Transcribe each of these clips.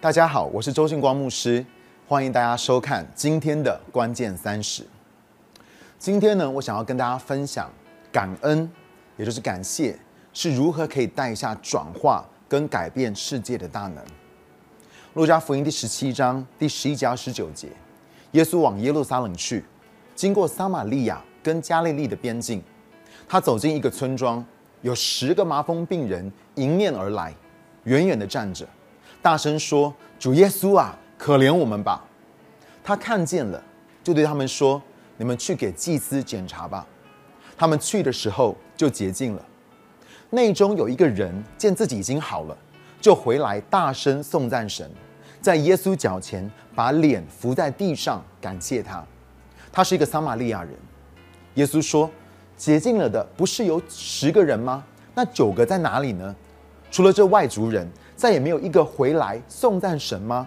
大家好，我是周信光牧师，欢迎大家收看今天的关键三十。今天呢，我想要跟大家分享感恩，也就是感谢，是如何可以带下转化跟改变世界的大能。路加福音第十七章第十一节到十九节，耶稣往耶路撒冷去，经过撒玛利亚跟加利利的边境，他走进一个村庄，有十个麻风病人迎面而来，远远的站着。大声说：“主耶稣啊，可怜我们吧！”他看见了，就对他们说：“你们去给祭司检查吧。”他们去的时候就洁净了。内中有一个人见自己已经好了，就回来大声颂赞神，在耶稣脚前把脸伏在地上感谢他。他是一个撒玛利亚人。耶稣说：“洁净了的不是有十个人吗？那九个在哪里呢？除了这外族人。”再也没有一个回来颂赞神吗？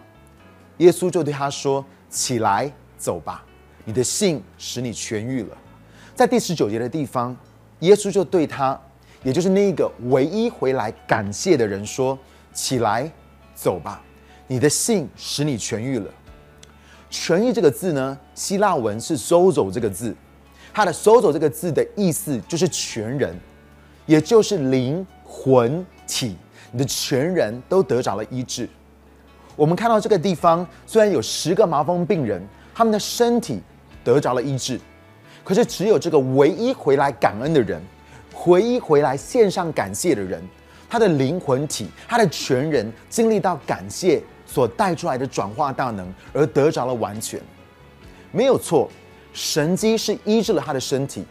耶稣就对他说：“起来，走吧，你的信使你痊愈了。”在第十九节的地方，耶稣就对他，也就是那一个唯一回来感谢的人说：“起来，走吧，你的信使你痊愈了。”痊愈这个字呢，希腊文是 “sozo” 这个字，它的 “sozo” 这个字的意思就是全人，也就是灵魂体。你的全人都得着了医治。我们看到这个地方，虽然有十个麻风病人，他们的身体得着了医治，可是只有这个唯一回来感恩的人，唯一回来献上感谢的人，他的灵魂体，他的全人经历到感谢所带出来的转化大能，而得着了完全。没有错，神机是医治了他的身体，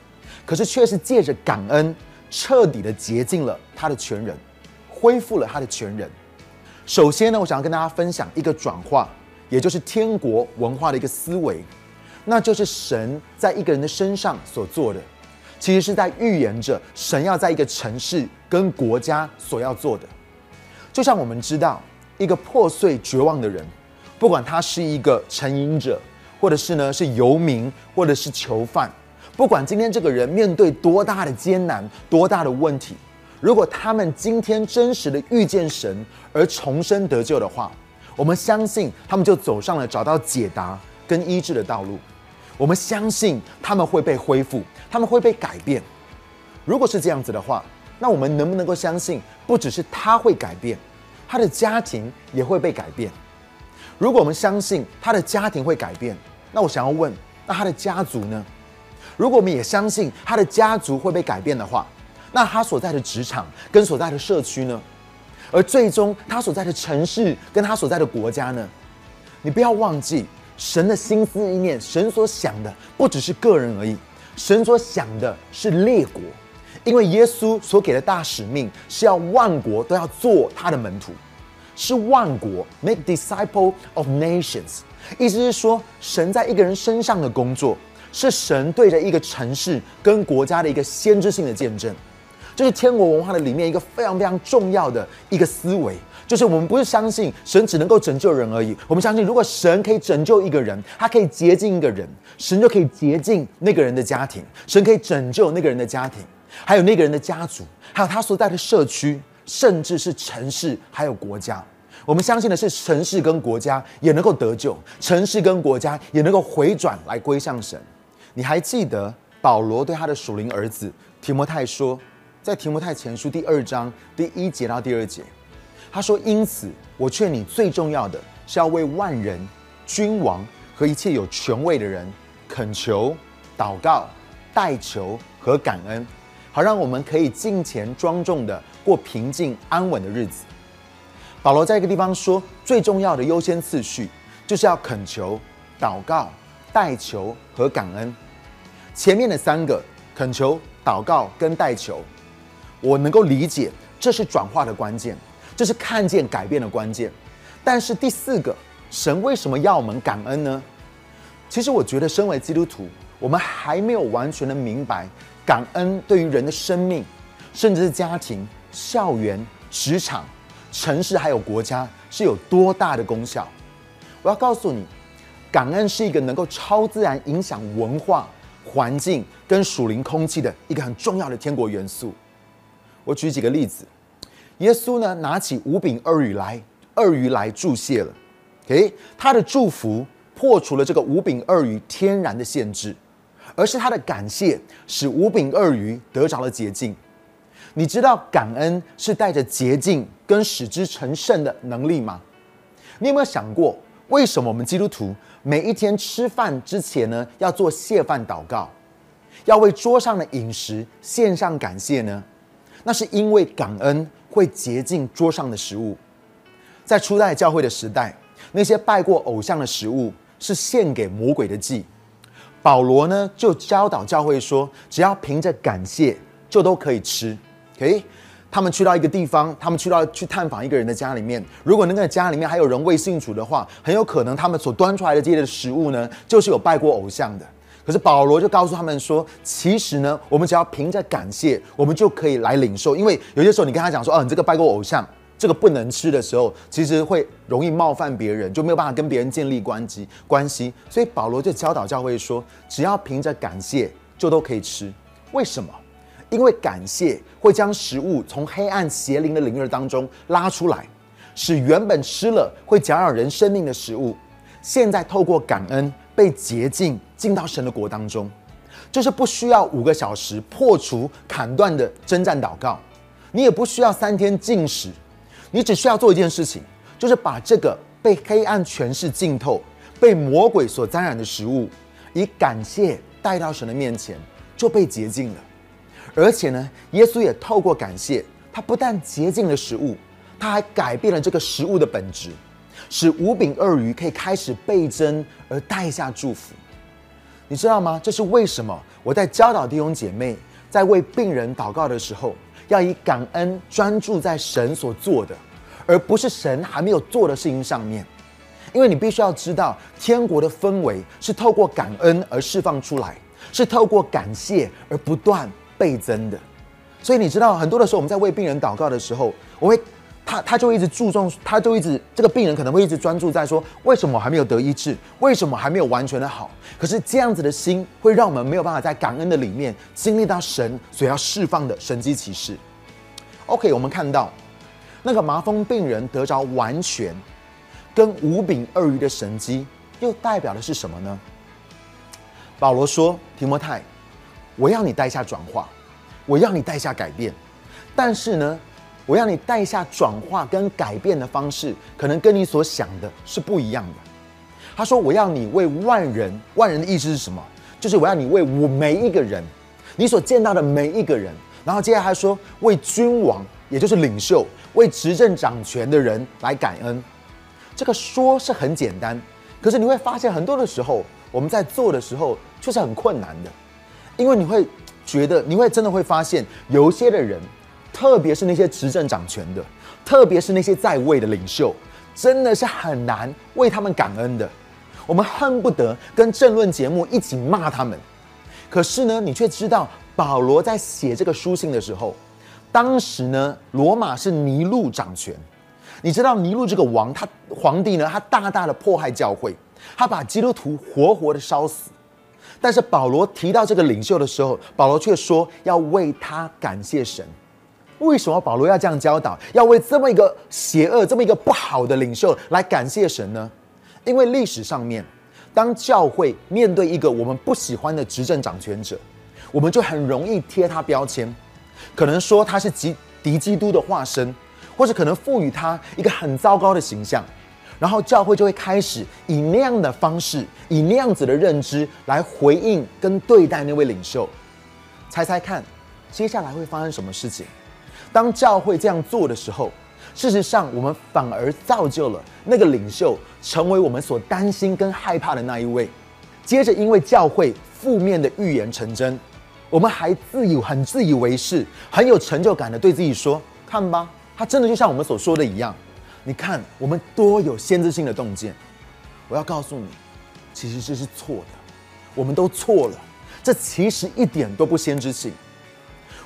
可是却是借着感恩，彻底的洁净了他的全人。恢复了他的全人。首先呢，我想要跟大家分享一个转化，也就是天国文化的一个思维，那就是神在一个人的身上所做的，其实是在预言着神要在一个城市跟国家所要做的。就像我们知道，一个破碎绝望的人，不管他是一个成瘾者，或者是呢是游民，或者是囚犯，不管今天这个人面对多大的艰难，多大的问题。如果他们今天真实的遇见神而重生得救的话，我们相信他们就走上了找到解答跟医治的道路。我们相信他们会被恢复，他们会被改变。如果是这样子的话，那我们能不能够相信，不只是他会改变，他的家庭也会被改变？如果我们相信他的家庭会改变，那我想要问，那他的家族呢？如果我们也相信他的家族会被改变的话？那他所在的职场跟所在的社区呢？而最终他所在的城市跟他所在的国家呢？你不要忘记，神的心思意念，神所想的不只是个人而已，神所想的是列国，因为耶稣所给的大使命是要万国都要做他的门徒，是万国 make disciple of nations，意思是说，神在一个人身上的工作，是神对着一个城市跟国家的一个先知性的见证。这是天国文化的里面一个非常非常重要的一个思维，就是我们不是相信神只能够拯救人而已，我们相信如果神可以拯救一个人，他可以洁净一个人，神就可以洁净那个人的家庭，神可以拯救那个人的家庭，还有那个人的家族，还有他所在的社区，甚至是城市，还有国家。我们相信的是城市跟国家也能够得救，城市跟国家也能够回转来归向神。你还记得保罗对他的属灵儿子提摩太说？在提摩太前书第二章第一节到第二节，他说：“因此，我劝你最重要的是要为万人、君王和一切有权位的人恳求、祷告、代求和感恩，好让我们可以敬虔庄重的过平静安稳的日子。”保罗在一个地方说，最重要的优先次序就是要恳求、祷告、代求和感恩。前面的三个恳求、祷告跟代求。我能够理解，这是转化的关键，这是看见改变的关键。但是第四个，神为什么要我们感恩呢？其实我觉得，身为基督徒，我们还没有完全的明白，感恩对于人的生命，甚至是家庭、校园、职场、城市还有国家是有多大的功效。我要告诉你，感恩是一个能够超自然影响文化、环境跟属灵空气的一个很重要的天国元素。我举几个例子，耶稣呢拿起五饼二鱼来二鱼来注谢了。诶，他的祝福破除了这个五饼二鱼天然的限制，而是他的感谢使五饼二鱼得着了洁净。你知道感恩是带着洁净跟使之成圣的能力吗？你有没有想过，为什么我们基督徒每一天吃饭之前呢，要做谢饭祷告，要为桌上的饮食献上感谢呢？那是因为感恩会洁净桌上的食物。在初代教会的时代，那些拜过偶像的食物是献给魔鬼的祭。保罗呢，就教导教会说，只要凭着感谢，就都可以吃。诶，他们去到一个地方，他们去到去探访一个人的家里面。如果那个家里面还有人未信主的话，很有可能他们所端出来的这些食物呢，就是有拜过偶像的。可是保罗就告诉他们说，其实呢，我们只要凭着感谢，我们就可以来领受。因为有些时候你跟他讲说，哦，你这个拜过偶像，这个不能吃的时候，其实会容易冒犯别人，就没有办法跟别人建立关系关系。所以保罗就教导教会说，只要凭着感谢，就都可以吃。为什么？因为感谢会将食物从黑暗邪灵的灵热当中拉出来，使原本吃了会搅扰人生命的食物，现在透过感恩被洁净，进到神的国当中。就是不需要五个小时破除砍断的征战祷告，你也不需要三天禁食，你只需要做一件事情，就是把这个被黑暗权势浸透、被魔鬼所沾染的食物，以感谢带到神的面前，就被洁净了。而且呢，耶稣也透过感谢，他不但洁净了食物，他还改变了这个食物的本质，使五饼二鱼可以开始倍增而带下祝福。你知道吗？这是为什么？我在教导弟兄姐妹在为病人祷告的时候，要以感恩专注在神所做的，而不是神还没有做的事情上面。因为你必须要知道，天国的氛围是透过感恩而释放出来，是透过感谢而不断。倍增的，所以你知道，很多的时候我们在为病人祷告的时候，我会他他就一直注重，他就一直这个病人可能会一直专注在说，为什么还没有得医治，为什么还没有完全的好？可是这样子的心会让我们没有办法在感恩的里面经历到神所要释放的神机启示。OK，我们看到那个麻风病人得着完全，跟五饼二鱼的神机，又代表的是什么呢？保罗说，提摩太。我要你带下转化，我要你带下改变，但是呢，我要你带下转化跟改变的方式，可能跟你所想的是不一样的。他说：“我要你为万人，万人的意思是什么？就是我要你为我每一个人，你所见到的每一个人。然后接下来他说，为君王，也就是领袖，为执政掌权的人来感恩。这个说是很简单，可是你会发现很多的时候，我们在做的时候却是很困难的。”因为你会觉得，你会真的会发现，有一些的人，特别是那些执政掌权的，特别是那些在位的领袖，真的是很难为他们感恩的。我们恨不得跟政论节目一起骂他们。可是呢，你却知道，保罗在写这个书信的时候，当时呢，罗马是尼禄掌权。你知道尼禄这个王，他皇帝呢，他大大的迫害教会，他把基督徒活活的烧死。但是保罗提到这个领袖的时候，保罗却说要为他感谢神。为什么保罗要这样教导？要为这么一个邪恶、这么一个不好的领袖来感谢神呢？因为历史上面，当教会面对一个我们不喜欢的执政掌权者，我们就很容易贴他标签，可能说他是敌敌基督的化身，或者可能赋予他一个很糟糕的形象。然后教会就会开始以那样的方式，以那样子的认知来回应跟对待那位领袖。猜猜看，接下来会发生什么事情？当教会这样做的时候，事实上我们反而造就了那个领袖成为我们所担心跟害怕的那一位。接着，因为教会负面的预言成真，我们还自以很自以为是、很有成就感的对自己说：“看吧，他真的就像我们所说的一样。”你看，我们多有先知性的洞见。我要告诉你，其实这是错的。我们都错了，这其实一点都不先知性。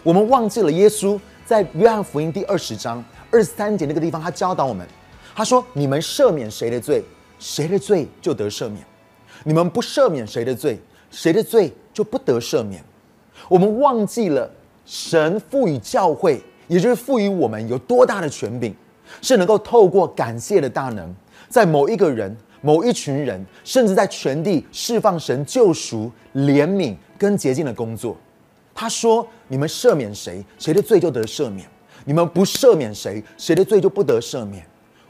我们忘记了耶稣在约翰福音第二十章二十三节那个地方，他教导我们，他说：“你们赦免谁的罪，谁的罪就得赦免；你们不赦免谁的罪，谁的罪就不得赦免。”我们忘记了神赋予教会，也就是赋予我们有多大的权柄。是能够透过感谢的大能，在某一个人、某一群人，甚至在全地释放神救赎、怜悯跟洁净的工作。他说：“你们赦免谁，谁的罪就得赦免；你们不赦免谁，谁的罪就不得赦免。”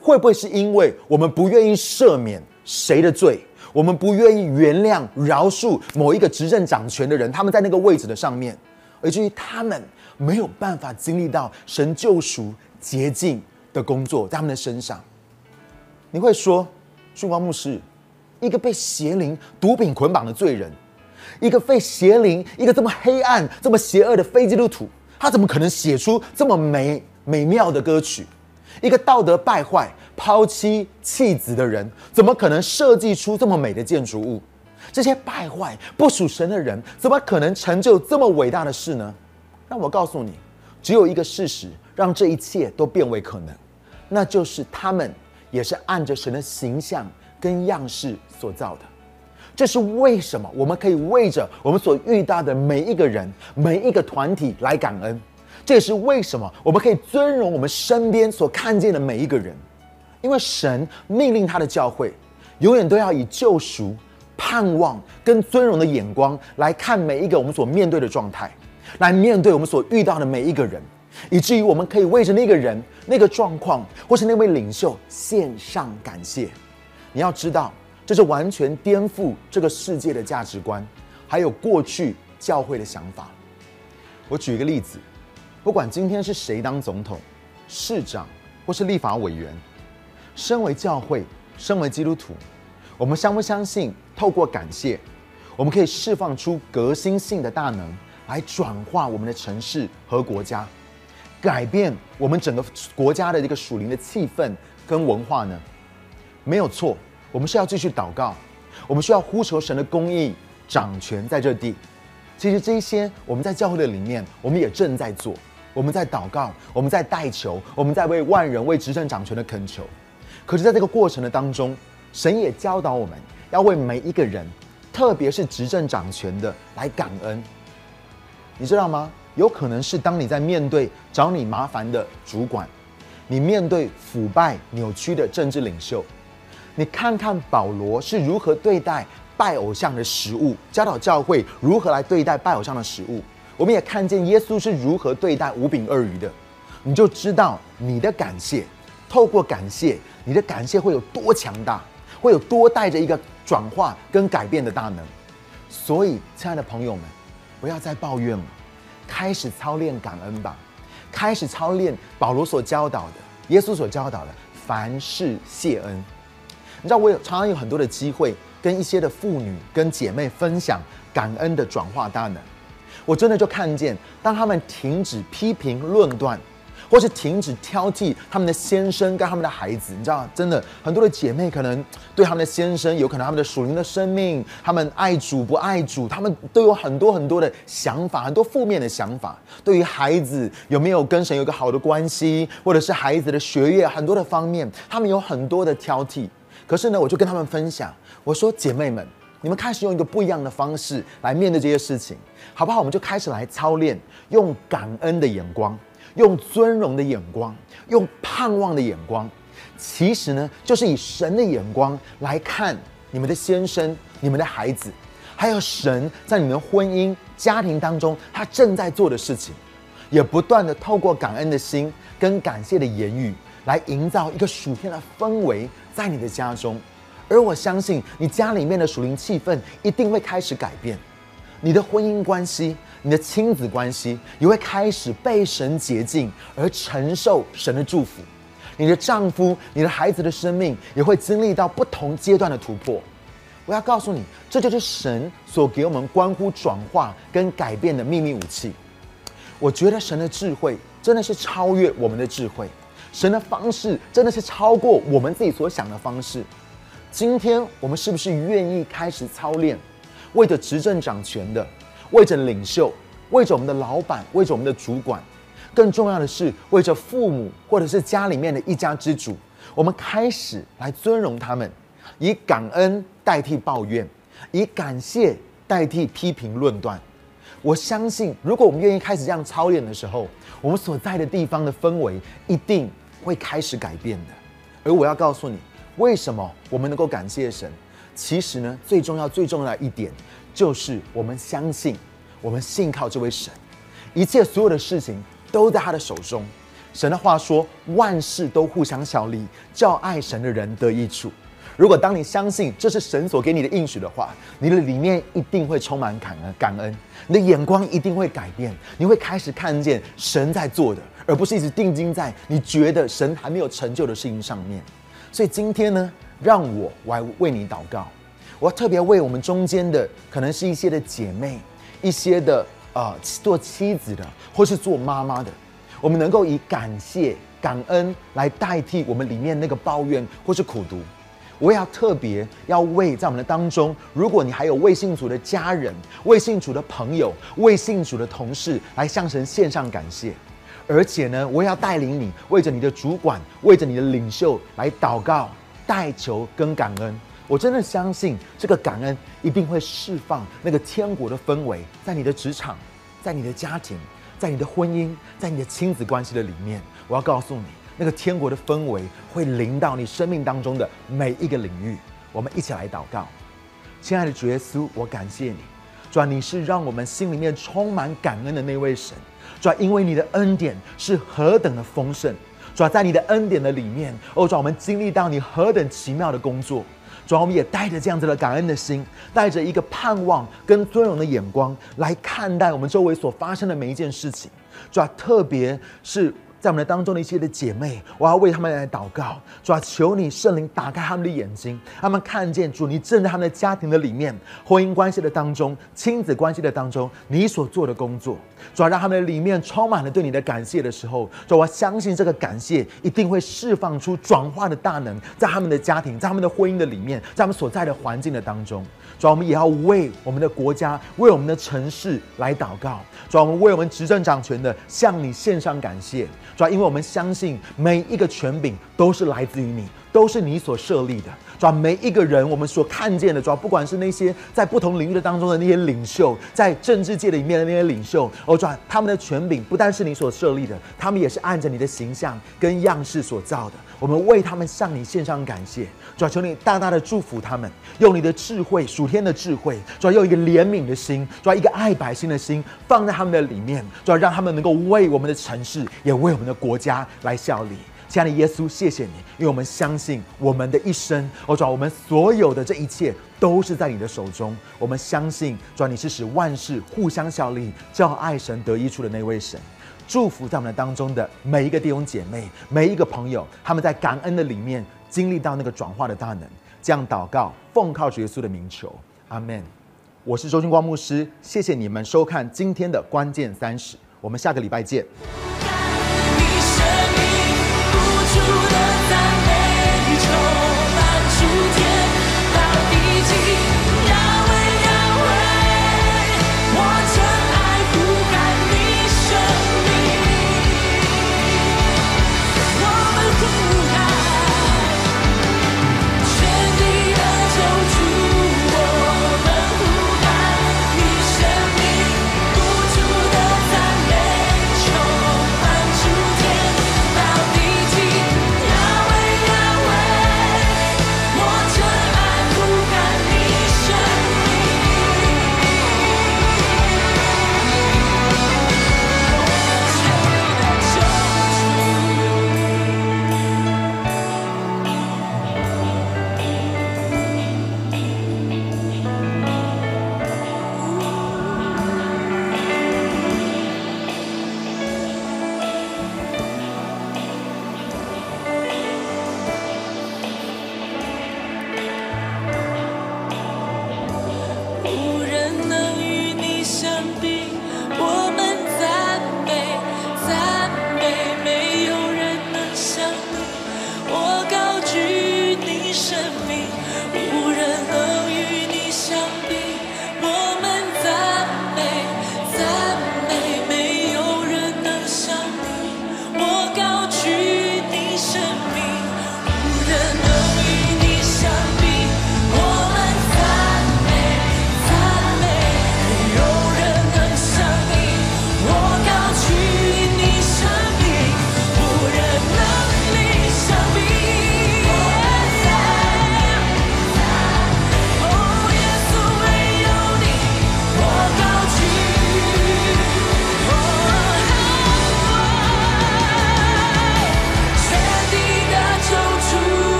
会不会是因为我们不愿意赦免谁的罪，我们不愿意原谅、饶恕某一个执政掌权的人，他们在那个位置的上面，而至于他们没有办法经历到神救赎、洁净的工作在他们的身上？你会说，顺光牧师，一个被邪灵、毒品捆绑的罪人，一个被邪灵、一个这么黑暗、这么邪恶的非基督徒，他怎么可能写出这么美美妙的歌曲？一个道德败坏、抛妻弃子的人，怎么可能设计出这么美的建筑物？这些败坏、不属神的人，怎么可能成就这么伟大的事呢？让我告诉你，只有一个事实，让这一切都变为可能，那就是他们也是按着神的形象跟样式所造的。这是为什么？我们可以为着我们所遇到的每一个人、每一个团体来感恩。这也是为什么我们可以尊荣我们身边所看见的每一个人，因为神命令他的教会，永远都要以救赎、盼望跟尊荣的眼光来看每一个我们所面对的状态，来面对我们所遇到的每一个人，以至于我们可以为着那个人、那个状况，或是那位领袖献上感谢。你要知道，这是完全颠覆这个世界的价值观，还有过去教会的想法。我举一个例子。不管今天是谁当总统、市长或是立法委员，身为教会、身为基督徒，我们相不相信？透过感谢，我们可以释放出革新性的大能，来转化我们的城市和国家，改变我们整个国家的这个属灵的气氛跟文化呢？没有错，我们是要继续祷告，我们需要呼求神的公义掌权在这地。其实这些我们在教会的里面，我们也正在做。我们在祷告，我们在代求，我们在为万人、为执政掌权的恳求。可是，在这个过程的当中，神也教导我们要为每一个人，特别是执政掌权的来感恩。你知道吗？有可能是当你在面对找你麻烦的主管，你面对腐败扭曲的政治领袖，你看看保罗是如何对待拜偶像的食物，教导教会如何来对待拜偶像的食物。我们也看见耶稣是如何对待五饼二鱼的，你就知道你的感谢，透过感谢，你的感谢会有多强大，会有多带着一个转化跟改变的大能。所以，亲爱的朋友们，不要再抱怨了，开始操练感恩吧，开始操练保罗所教导的，耶稣所教导的，凡事谢恩。你知道，我有常常有很多的机会跟一些的妇女跟姐妹分享感恩的转化大能。我真的就看见，当他们停止批评论断，或是停止挑剔他们的先生跟他们的孩子，你知道，真的很多的姐妹可能对他们的先生，有可能他们的属灵的生命，他们爱主不爱主，他们都有很多很多的想法，很多负面的想法。对于孩子有没有跟神有个好的关系，或者是孩子的学业，很多的方面，他们有很多的挑剔。可是呢，我就跟他们分享，我说姐妹们。你们开始用一个不一样的方式来面对这些事情，好不好？我们就开始来操练，用感恩的眼光，用尊荣的眼光，用盼望的眼光。其实呢，就是以神的眼光来看你们的先生、你们的孩子，还有神在你们婚姻家庭当中他正在做的事情，也不断的透过感恩的心跟感谢的言语，来营造一个属天的氛围在你的家中。而我相信，你家里面的属灵气氛一定会开始改变，你的婚姻关系、你的亲子关系也会开始被神洁净，而承受神的祝福。你的丈夫、你的孩子的生命也会经历到不同阶段的突破。我要告诉你，这就是神所给我们关乎转化跟改变的秘密武器。我觉得神的智慧真的是超越我们的智慧，神的方式真的是超过我们自己所想的方式。今天我们是不是愿意开始操练，为着执政掌权的，为着领袖，为着我们的老板，为着我们的主管，更重要的是为着父母或者是家里面的一家之主，我们开始来尊荣他们，以感恩代替抱怨，以感谢代替批评论断。我相信，如果我们愿意开始这样操练的时候，我们所在的地方的氛围一定会开始改变的。而我要告诉你，为什么我们能够感谢神？其实呢，最重要、最重要的一点，就是我们相信，我们信靠这位神，一切所有的事情都在他的手中。神的话说，万事都互相效力，叫爱神的人得益处。如果当你相信这是神所给你的应许的话，你的里面一定会充满感恩，感恩，你的眼光一定会改变，你会开始看见神在做的，而不是一直定睛在你觉得神还没有成就的事情上面。所以今天呢，让我来为你祷告，我要特别为我们中间的，可能是一些的姐妹，一些的呃做妻子的，或是做妈妈的，我们能够以感谢、感恩来代替我们里面那个抱怨或是苦读。我也要特别要为在我们的当中，如果你还有未信主的家人、未信主的朋友、未信主的同事，来向神献上感谢。而且呢，我也要带领你，为着你的主管、为着你的领袖来祷告、代求跟感恩。我真的相信，这个感恩一定会释放那个天国的氛围，在你的职场、在你的家庭、在你的婚姻、在你的亲子关系的里面。我要告诉你。那个天国的氛围会临到你生命当中的每一个领域。我们一起来祷告，亲爱的主耶稣，我感谢你，主啊，你是让我们心里面充满感恩的那位神，主啊，因为你的恩典是何等的丰盛，主啊，在你的恩典的里面，哦，主啊，我们经历到你何等奇妙的工作，主啊，我们也带着这样子的感恩的心，带着一个盼望跟尊荣的眼光来看待我们周围所发生的每一件事情，主啊，特别是。在我们的当中的一些的姐妹，我要为他们来祷告，主啊，求你圣灵打开他们的眼睛，他们看见主你正在他们的家庭的里面、婚姻关系的当中、亲子关系的当中，你所做的工作，主啊，让他们的里面充满了对你的感谢的时候，主啊，我相信这个感谢一定会释放出转化的大能，在他们的家庭、在他们的婚姻的里面，在他们所在的环境的当中。主啊，我们也要为我们的国家、为我们的城市来祷告。主啊，我们为我们执政掌权的向你献上感谢。主要因为我们相信每一个权柄都是来自于你，都是你所设立的。主要每一个人，我们所看见的，主要不管是那些在不同领域的当中的那些领袖，在政治界里面的那些领袖，哦，主要他们的权柄不单是你所设立的，他们也是按着你的形象跟样式所造的。我们为他们向你献上感谢。主要求你大大的祝福他们，用你的智慧，属天的智慧，主要用一个怜悯的心，主要一个爱百姓的心放在他们的里面，主要让他们能够为我们的城市，也为我们的国家来效力。亲爱的耶稣，谢谢你，因为我们相信我们的一生，哦，主我们所有的这一切都是在你的手中。我们相信，主你是使万事互相效力，叫爱神得益处的那位神。祝福在我们当中的每一个弟兄姐妹，每一个朋友，他们在感恩的里面。经历到那个转化的大能，这样祷告，奉靠主耶稣的名求，阿门。我是周军光牧师，谢谢你们收看今天的关键三十，我们下个礼拜见。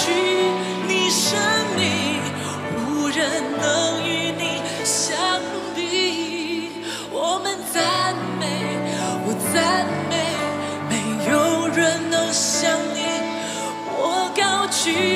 去你生命，无人能与你相比。我们赞美，我赞美，没有人能像你。我高举